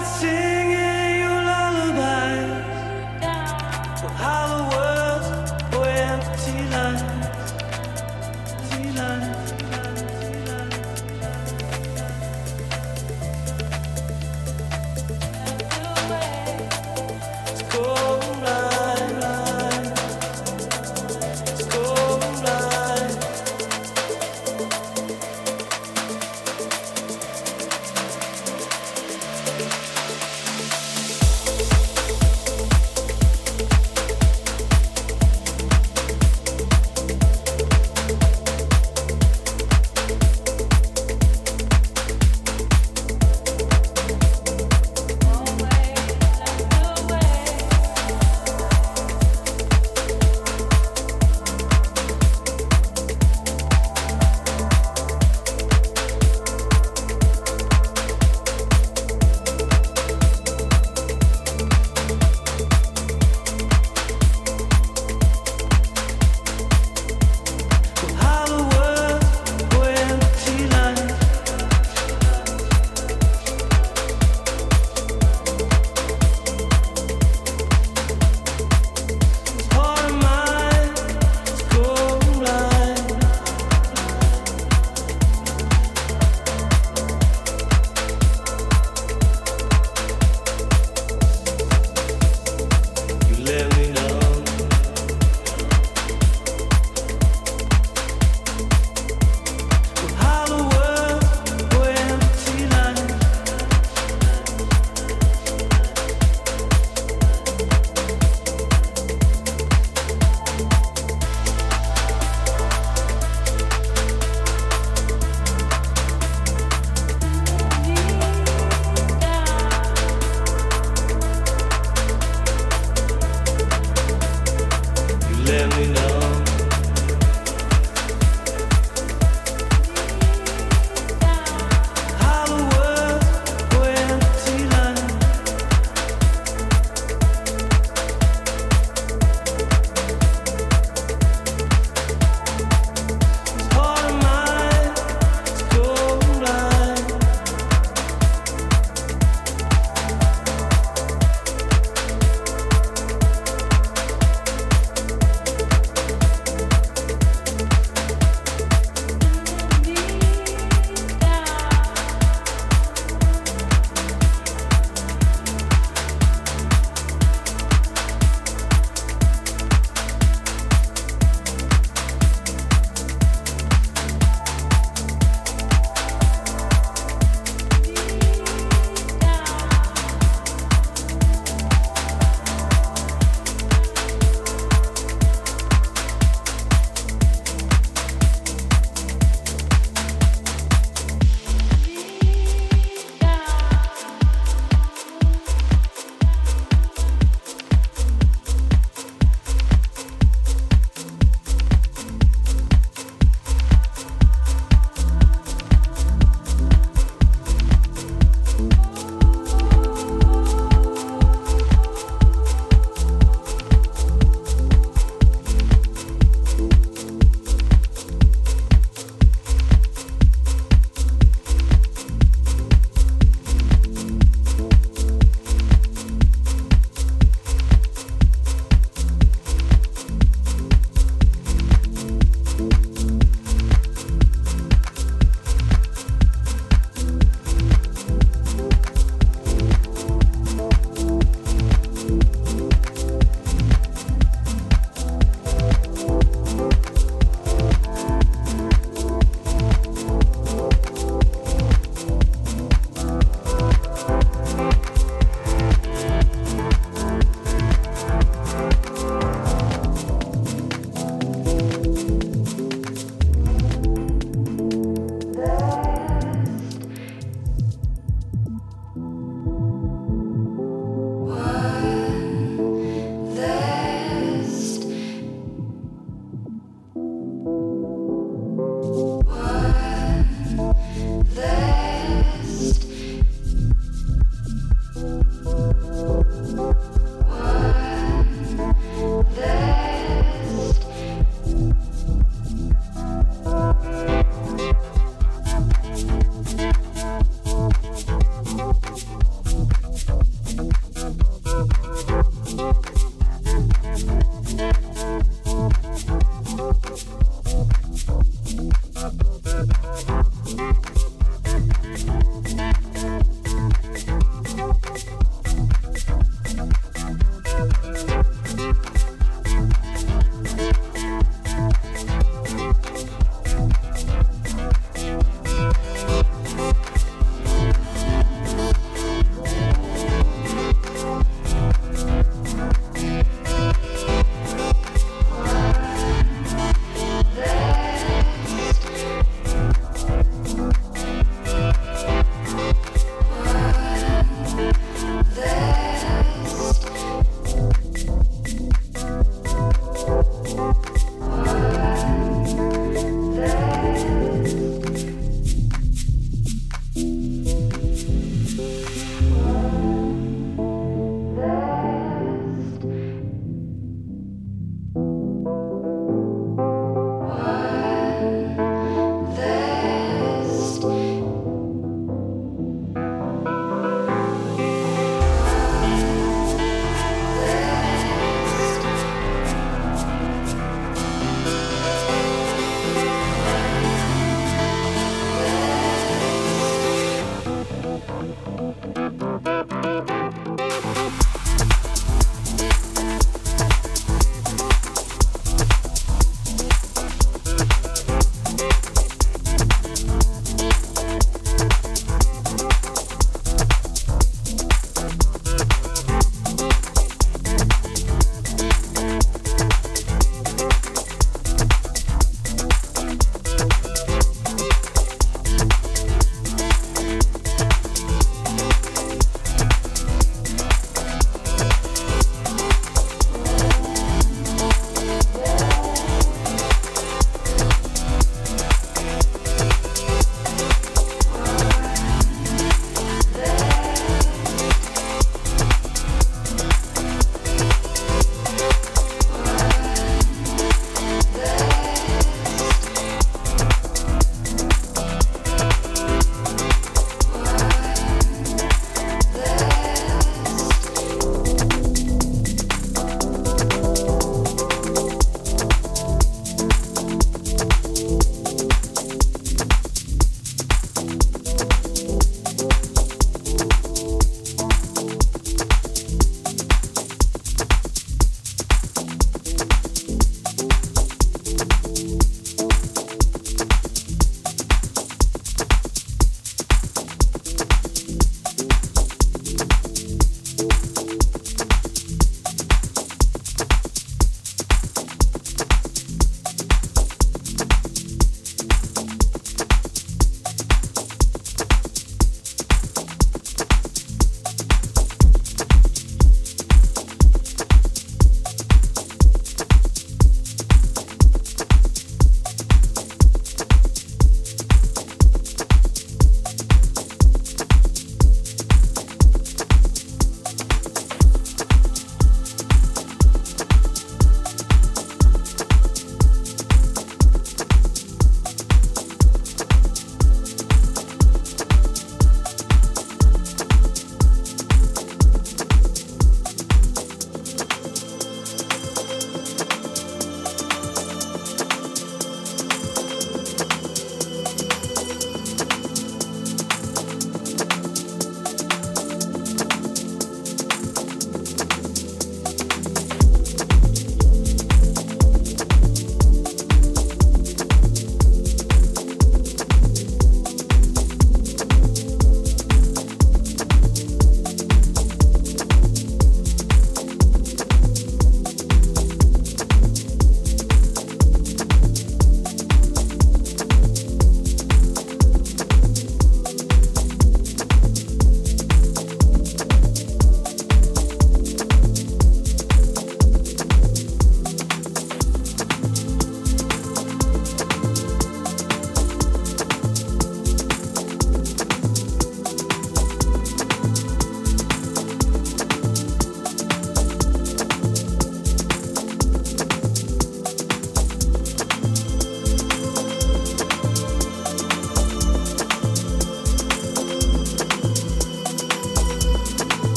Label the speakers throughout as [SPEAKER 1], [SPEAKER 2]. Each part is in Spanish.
[SPEAKER 1] I see.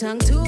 [SPEAKER 2] tongue to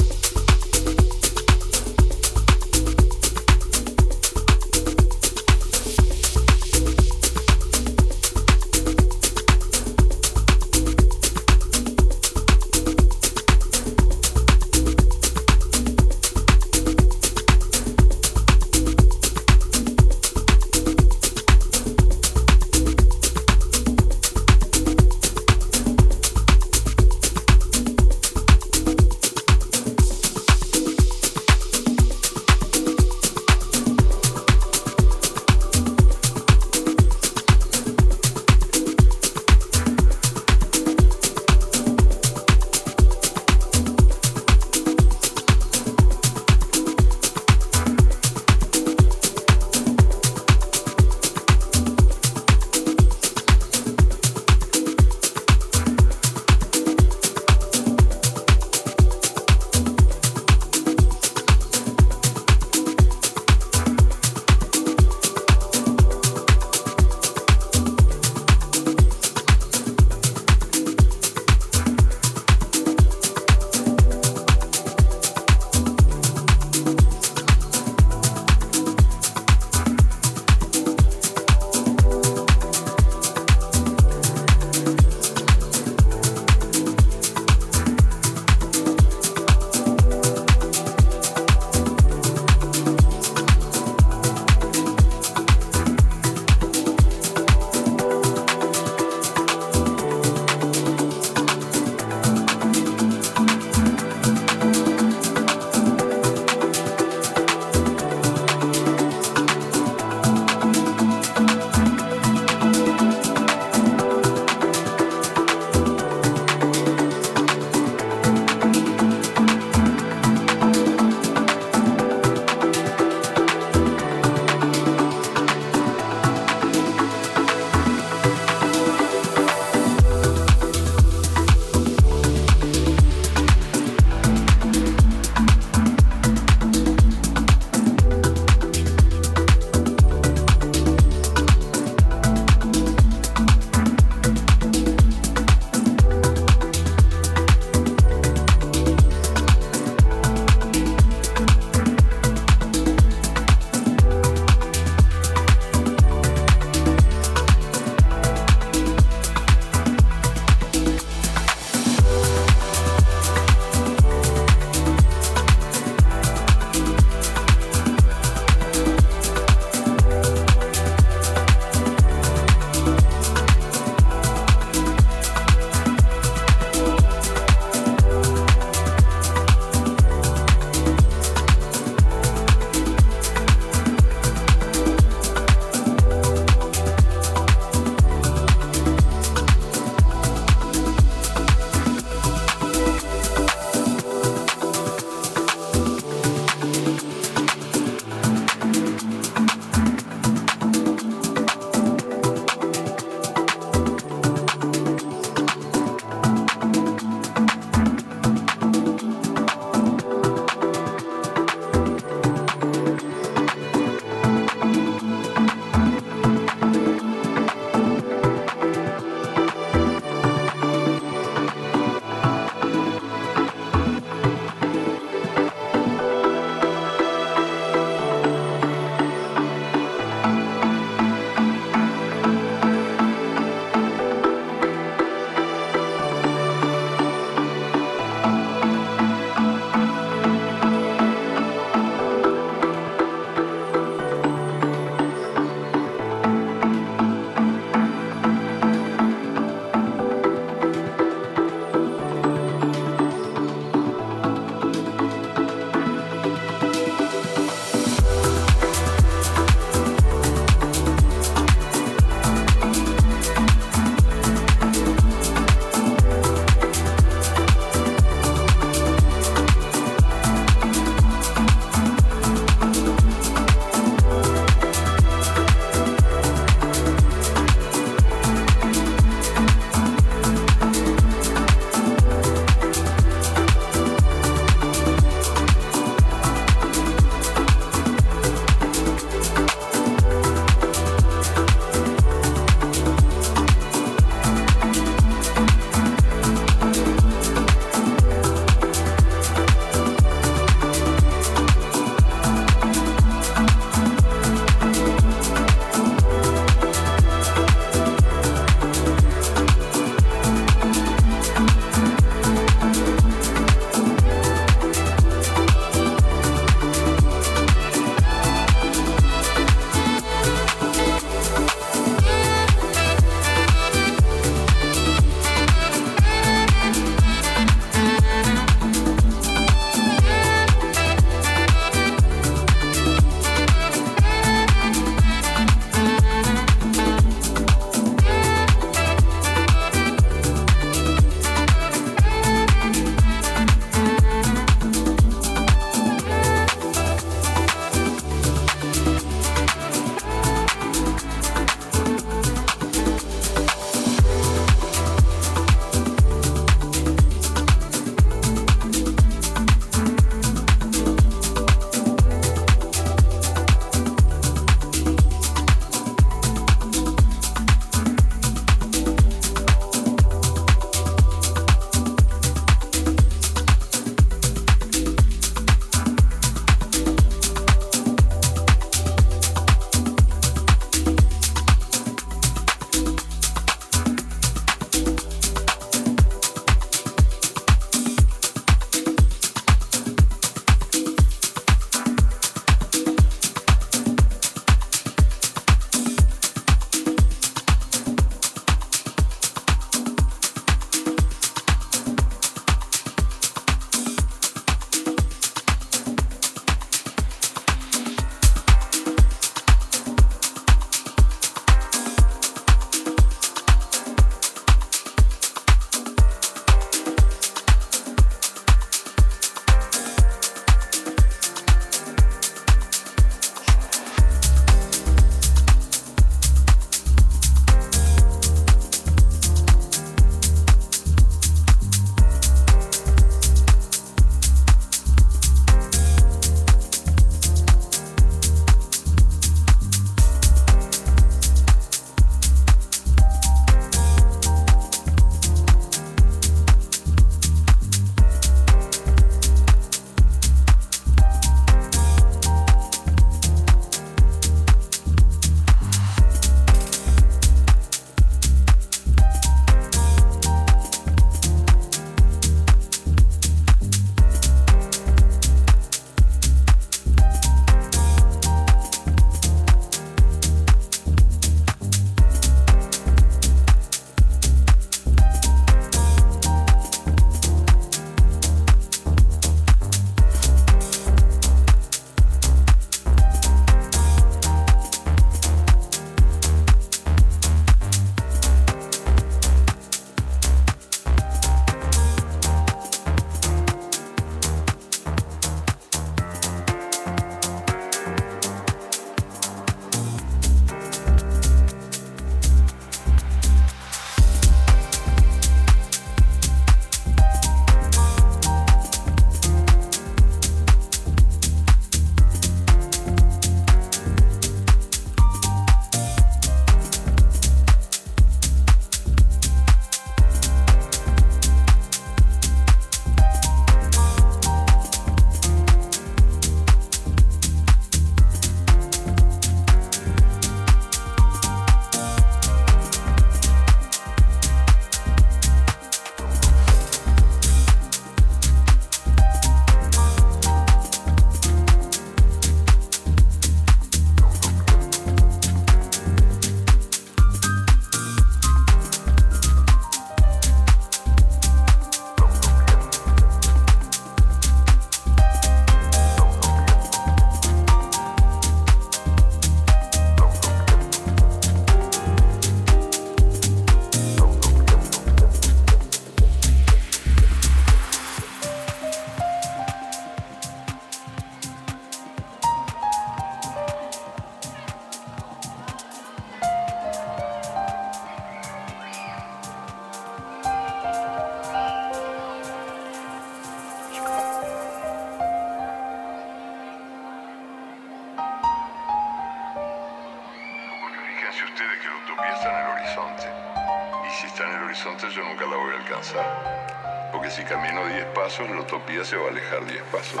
[SPEAKER 2] alejar 10 pasos.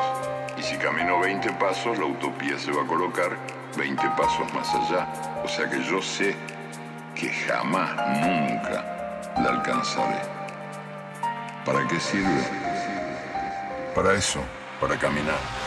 [SPEAKER 2] Y si camino 20 pasos, la utopía se va a colocar 20 pasos más allá. O sea que yo sé que jamás, nunca la alcanzaré. ¿Para qué sirve? Para eso, para caminar.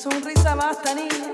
[SPEAKER 3] sonrisa basta, niña.